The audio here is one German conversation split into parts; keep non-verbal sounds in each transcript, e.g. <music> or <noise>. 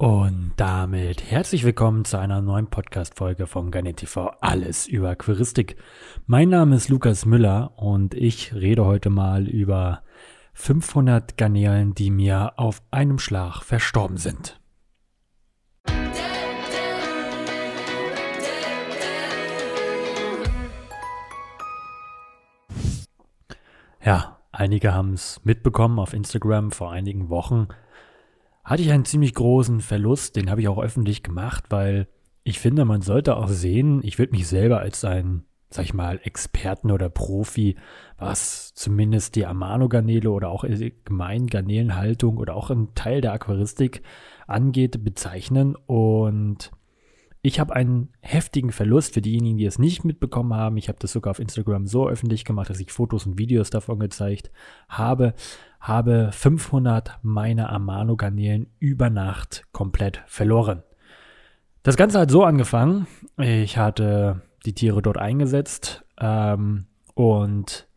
Und damit herzlich willkommen zu einer neuen Podcast-Folge von Garnet TV Alles über Aquaristik. Mein Name ist Lukas Müller und ich rede heute mal über 500 Garnelen, die mir auf einem Schlag verstorben sind. Ja, einige haben es mitbekommen auf Instagram vor einigen Wochen hatte ich einen ziemlich großen Verlust. Den habe ich auch öffentlich gemacht, weil ich finde, man sollte auch sehen, ich würde mich selber als ein, sag ich mal, Experten oder Profi, was zumindest die Amano-Garnele oder auch allgemein Garnelenhaltung oder auch ein Teil der Aquaristik angeht, bezeichnen. Und ich habe einen heftigen Verlust für diejenigen, die es nicht mitbekommen haben. Ich habe das sogar auf Instagram so öffentlich gemacht, dass ich Fotos und Videos davon gezeigt habe habe 500 meiner Amano-Garnelen über Nacht komplett verloren. Das Ganze hat so angefangen. Ich hatte die Tiere dort eingesetzt ähm, und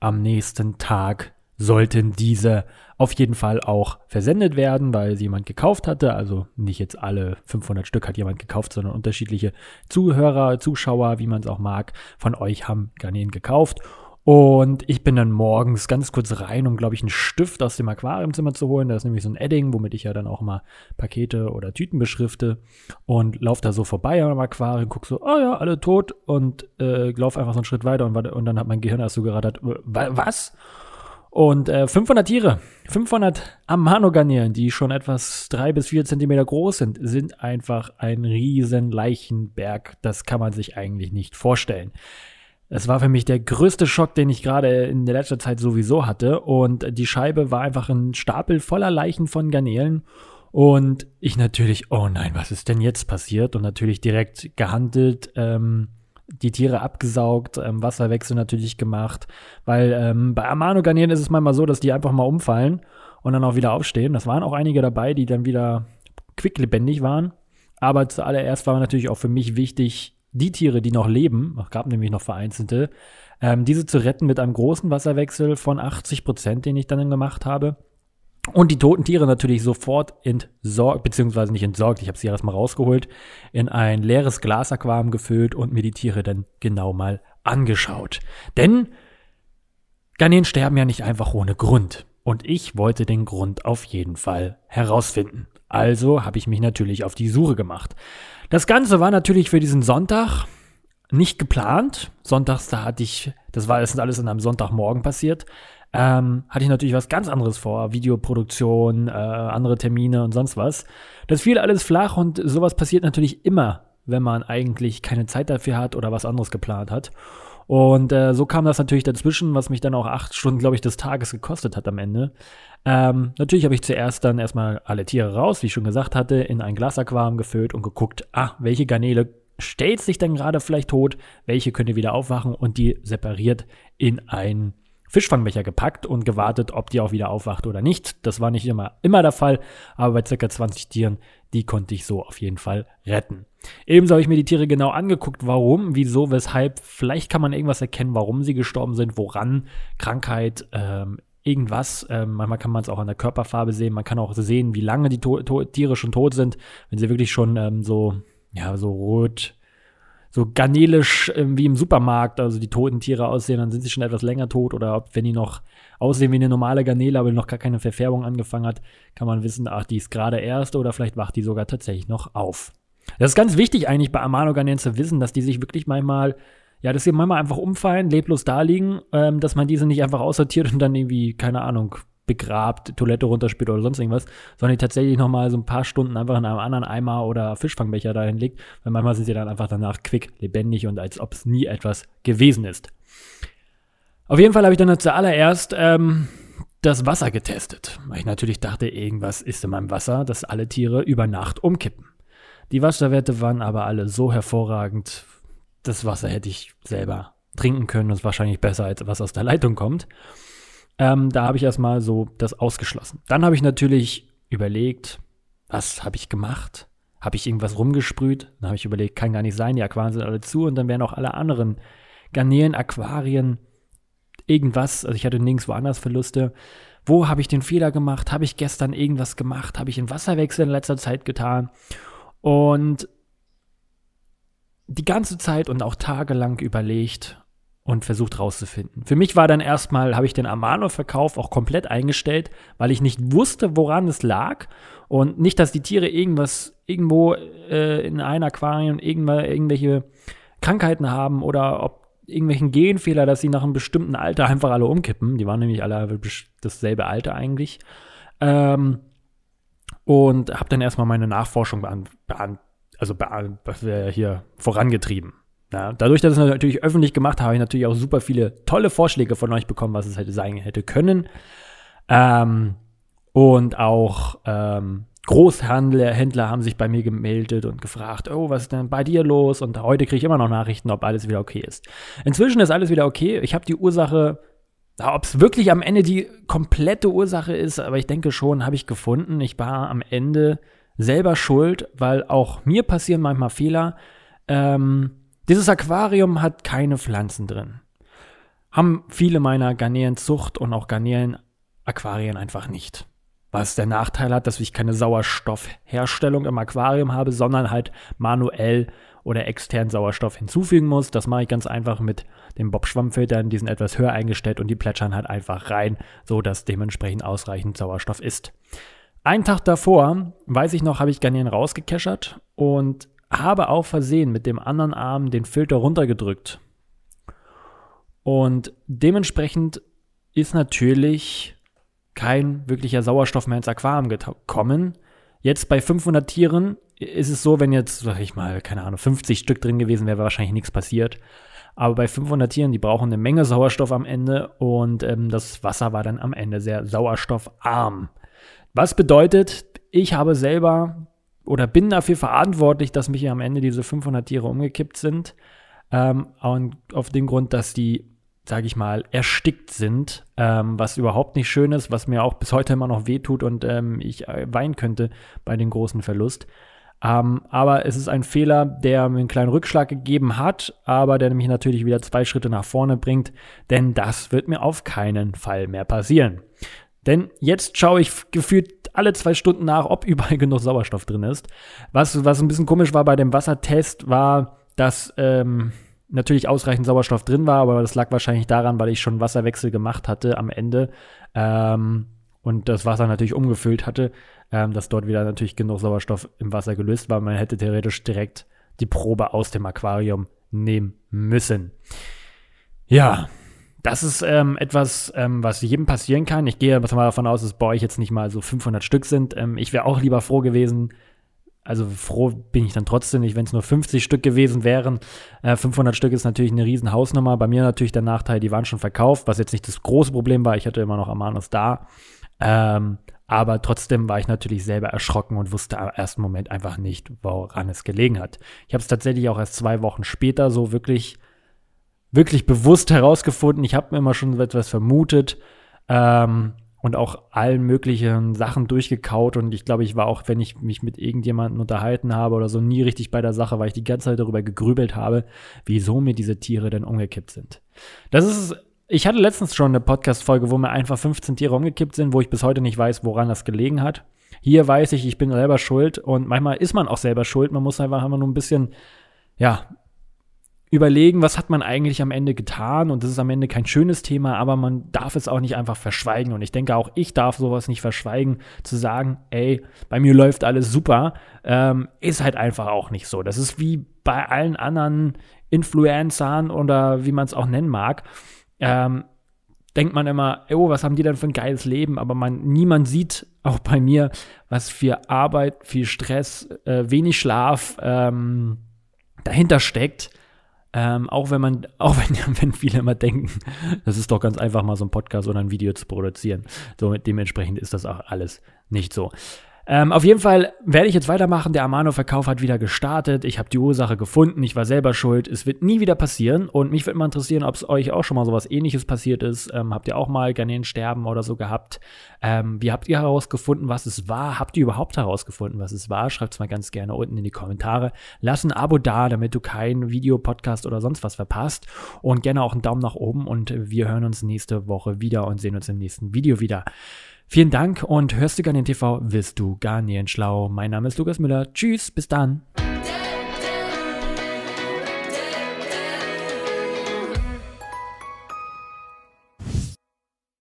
am nächsten Tag sollten diese auf jeden Fall auch versendet werden, weil sie jemand gekauft hatte. Also nicht jetzt alle 500 Stück hat jemand gekauft, sondern unterschiedliche Zuhörer, Zuschauer, wie man es auch mag, von euch haben Garnelen gekauft. Und ich bin dann morgens ganz kurz rein, um, glaube ich, einen Stift aus dem Aquariumzimmer zu holen. Da ist nämlich so ein Edding, womit ich ja dann auch mal Pakete oder Tüten beschrifte. Und laufe da so vorbei am Aquarium, gucke so, oh ja, alle tot. Und äh, laufe einfach so einen Schritt weiter. Und, und dann hat mein Gehirn erst so gerattert, was? Und äh, 500 Tiere, 500 Amano-Garnelen, die schon etwas drei bis vier Zentimeter groß sind, sind einfach ein riesen Leichenberg. Das kann man sich eigentlich nicht vorstellen. Es war für mich der größte Schock, den ich gerade in der letzten Zeit sowieso hatte. Und die Scheibe war einfach ein Stapel voller Leichen von Garnelen. Und ich natürlich, oh nein, was ist denn jetzt passiert? Und natürlich direkt gehandelt, ähm, die Tiere abgesaugt, ähm, Wasserwechsel natürlich gemacht. Weil ähm, bei Amano-Garnelen ist es manchmal so, dass die einfach mal umfallen und dann auch wieder aufstehen. Das waren auch einige dabei, die dann wieder quicklebendig waren. Aber zuallererst war natürlich auch für mich wichtig, die Tiere, die noch leben, gab nämlich noch vereinzelte, ähm, diese zu retten mit einem großen Wasserwechsel von 80 Prozent, den ich dann gemacht habe. Und die toten Tiere natürlich sofort entsorgt, beziehungsweise nicht entsorgt, ich habe sie erstmal rausgeholt, in ein leeres Glasaquarium gefüllt und mir die Tiere dann genau mal angeschaut. Denn Garnelen sterben ja nicht einfach ohne Grund. Und ich wollte den Grund auf jeden Fall herausfinden. Also habe ich mich natürlich auf die Suche gemacht. Das Ganze war natürlich für diesen Sonntag nicht geplant. Sonntags, da hatte ich, das war das alles an einem Sonntagmorgen passiert, ähm, hatte ich natürlich was ganz anderes vor. Videoproduktion, äh, andere Termine und sonst was. Das fiel alles flach und sowas passiert natürlich immer, wenn man eigentlich keine Zeit dafür hat oder was anderes geplant hat. Und äh, so kam das natürlich dazwischen, was mich dann auch acht Stunden, glaube ich, des Tages gekostet hat am Ende. Ähm, natürlich habe ich zuerst dann erstmal alle Tiere raus, wie ich schon gesagt hatte, in ein Glasaquarium gefüllt und geguckt, ah, welche Garnele stellt sich dann gerade vielleicht tot, welche könnte wieder aufwachen und die separiert in ein Fischfangbecher gepackt und gewartet, ob die auch wieder aufwacht oder nicht. Das war nicht immer, immer der Fall, aber bei circa 20 Tieren, die konnte ich so auf jeden Fall retten. Ebenso habe ich mir die Tiere genau angeguckt, warum, wieso, weshalb. Vielleicht kann man irgendwas erkennen, warum sie gestorben sind, woran, Krankheit, ähm, irgendwas. Ähm, manchmal kann man es auch an der Körperfarbe sehen. Man kann auch sehen, wie lange die to to Tiere schon tot sind. Wenn sie wirklich schon ähm, so, ja, so rot, so garnelisch äh, wie im Supermarkt, also die toten Tiere aussehen, dann sind sie schon etwas länger tot. Oder ob, wenn die noch aussehen wie eine normale Garnele, aber noch gar keine Verfärbung angefangen hat, kann man wissen, ach, die ist gerade erst oder vielleicht wacht die sogar tatsächlich noch auf. Das ist ganz wichtig eigentlich bei Amano-Garnelen zu wissen, dass die sich wirklich manchmal ja, dass sie manchmal einfach umfallen, leblos da liegen, ähm, dass man diese nicht einfach aussortiert und dann irgendwie, keine Ahnung, begrabt, Toilette runterspült oder sonst irgendwas, sondern die tatsächlich nochmal so ein paar Stunden einfach in einem anderen Eimer oder Fischfangbecher dahin legt, weil manchmal sind sie dann einfach danach quick, lebendig und als ob es nie etwas gewesen ist. Auf jeden Fall habe ich dann zuallererst ähm, das Wasser getestet, weil ich natürlich dachte, irgendwas ist in meinem Wasser, dass alle Tiere über Nacht umkippen. Die Wasserwerte waren aber alle so hervorragend, das Wasser hätte ich selber trinken können und ist wahrscheinlich besser, als was aus der Leitung kommt. Ähm, da habe ich erstmal so das ausgeschlossen. Dann habe ich natürlich überlegt, was habe ich gemacht? Habe ich irgendwas rumgesprüht? Dann habe ich überlegt, kann gar nicht sein, die Aquarien sind alle zu und dann wären auch alle anderen Garnelen, Aquarien, irgendwas, also ich hatte nirgends woanders Verluste. wo habe ich den Fehler gemacht, habe ich gestern irgendwas gemacht, habe ich einen Wasserwechsel in letzter Zeit getan und die ganze Zeit und auch tagelang überlegt und versucht rauszufinden. Für mich war dann erstmal, habe ich den Amano-Verkauf auch komplett eingestellt, weil ich nicht wusste, woran es lag und nicht, dass die Tiere irgendwas irgendwo äh, in einem Aquarium irgendwelche Krankheiten haben oder ob irgendwelchen Genfehler, dass sie nach einem bestimmten Alter einfach alle umkippen. Die waren nämlich alle dasselbe Alter eigentlich. Ähm, und habe dann erstmal meine Nachforschung bean, bean, also bean, hier vorangetrieben. Ja, dadurch, dass ich es natürlich öffentlich gemacht habe, habe ich natürlich auch super viele tolle Vorschläge von euch bekommen, was es hätte sein hätte können. Ähm, und auch ähm, Großhändler Händler haben sich bei mir gemeldet und gefragt, oh, was ist denn bei dir los? Und heute kriege ich immer noch Nachrichten, ob alles wieder okay ist. Inzwischen ist alles wieder okay. Ich habe die Ursache, ob es wirklich am Ende die komplette Ursache ist, aber ich denke schon, habe ich gefunden. Ich war am Ende selber schuld, weil auch mir passieren manchmal Fehler. Ähm, dieses Aquarium hat keine Pflanzen drin. Haben viele meiner Garnelenzucht und auch Garnelen-Aquarien einfach nicht. Was der Nachteil hat, dass ich keine Sauerstoffherstellung im Aquarium habe, sondern halt manuell oder extern Sauerstoff hinzufügen muss. Das mache ich ganz einfach mit den Bob-Schwammfiltern. Die sind etwas höher eingestellt und die plätschern halt einfach rein, so dass dementsprechend ausreichend Sauerstoff ist. Einen Tag davor, weiß ich noch, habe ich Garnelen rausgekeschert und habe auf Versehen mit dem anderen Arm den Filter runtergedrückt. Und dementsprechend ist natürlich kein wirklicher Sauerstoff mehr ins Aquarium gekommen. Jetzt bei 500 Tieren ist es so, wenn jetzt, sag ich mal, keine Ahnung, 50 Stück drin gewesen wäre, wäre wahrscheinlich nichts passiert. Aber bei 500 Tieren, die brauchen eine Menge Sauerstoff am Ende und ähm, das Wasser war dann am Ende sehr sauerstoffarm. Was bedeutet, ich habe selber oder bin dafür verantwortlich, dass mich am Ende diese 500 Tiere umgekippt sind. Ähm, und auf dem Grund, dass die sage ich mal, erstickt sind, ähm, was überhaupt nicht schön ist, was mir auch bis heute immer noch wehtut und ähm, ich äh, weinen könnte bei dem großen Verlust. Ähm, aber es ist ein Fehler, der mir einen kleinen Rückschlag gegeben hat, aber der mich natürlich wieder zwei Schritte nach vorne bringt, denn das wird mir auf keinen Fall mehr passieren. Denn jetzt schaue ich gefühlt alle zwei Stunden nach, ob überall <laughs> genug Sauerstoff drin ist. Was, was ein bisschen komisch war bei dem Wassertest, war, dass ähm, natürlich ausreichend Sauerstoff drin war, aber das lag wahrscheinlich daran, weil ich schon Wasserwechsel gemacht hatte am Ende ähm, und das Wasser natürlich umgefüllt hatte, ähm, dass dort wieder natürlich genug Sauerstoff im Wasser gelöst war. Man hätte theoretisch direkt die Probe aus dem Aquarium nehmen müssen. Ja, das ist ähm, etwas, ähm, was jedem passieren kann. Ich gehe mal davon aus, dass bei euch jetzt nicht mal so 500 Stück sind. Ähm, ich wäre auch lieber froh gewesen, also froh bin ich dann trotzdem nicht, wenn es nur 50 Stück gewesen wären. Äh, 500 Stück ist natürlich eine riesen Hausnummer. Bei mir natürlich der Nachteil, die waren schon verkauft, was jetzt nicht das große Problem war. Ich hatte immer noch Amanus da. Ähm, aber trotzdem war ich natürlich selber erschrocken und wusste im ersten Moment einfach nicht, woran es gelegen hat. Ich habe es tatsächlich auch erst zwei Wochen später so wirklich, wirklich bewusst herausgefunden. Ich habe mir immer schon etwas vermutet. Ähm, und auch allen möglichen Sachen durchgekaut. Und ich glaube, ich war auch, wenn ich mich mit irgendjemandem unterhalten habe oder so, nie richtig bei der Sache, weil ich die ganze Zeit darüber gegrübelt habe, wieso mir diese Tiere denn umgekippt sind. Das ist, ich hatte letztens schon eine Podcast-Folge, wo mir einfach 15 Tiere umgekippt sind, wo ich bis heute nicht weiß, woran das gelegen hat. Hier weiß ich, ich bin selber schuld und manchmal ist man auch selber schuld. Man muss einfach immer nur ein bisschen, ja, überlegen, was hat man eigentlich am Ende getan. Und das ist am Ende kein schönes Thema, aber man darf es auch nicht einfach verschweigen. Und ich denke auch, ich darf sowas nicht verschweigen, zu sagen, ey, bei mir läuft alles super, ähm, ist halt einfach auch nicht so. Das ist wie bei allen anderen Influencern oder wie man es auch nennen mag. Ähm, denkt man immer, oh, was haben die denn für ein geiles Leben? Aber man, niemand sieht, auch bei mir, was für Arbeit, viel Stress, äh, wenig Schlaf ähm, dahinter steckt. Ähm, auch wenn man, <laughs> auch wenn, wenn viele immer denken, das ist doch ganz einfach, mal so ein Podcast oder ein Video zu produzieren. So dementsprechend ist das auch alles nicht so. Ähm, auf jeden Fall werde ich jetzt weitermachen. Der Amano-Verkauf hat wieder gestartet. Ich habe die Ursache gefunden. Ich war selber schuld. Es wird nie wieder passieren. Und mich würde mal interessieren, ob es euch auch schon mal sowas ähnliches passiert ist. Ähm, habt ihr auch mal Garnelensterben oder so gehabt? Ähm, wie habt ihr herausgefunden, was es war? Habt ihr überhaupt herausgefunden, was es war? Schreibt es mal ganz gerne unten in die Kommentare. Lass ein Abo da, damit du kein Video, Podcast oder sonst was verpasst. Und gerne auch einen Daumen nach oben. Und wir hören uns nächste Woche wieder und sehen uns im nächsten Video wieder. Vielen Dank und hörst du Garnien TV, wirst du Garnien schlau. Mein Name ist Lukas Müller. Tschüss, bis dann.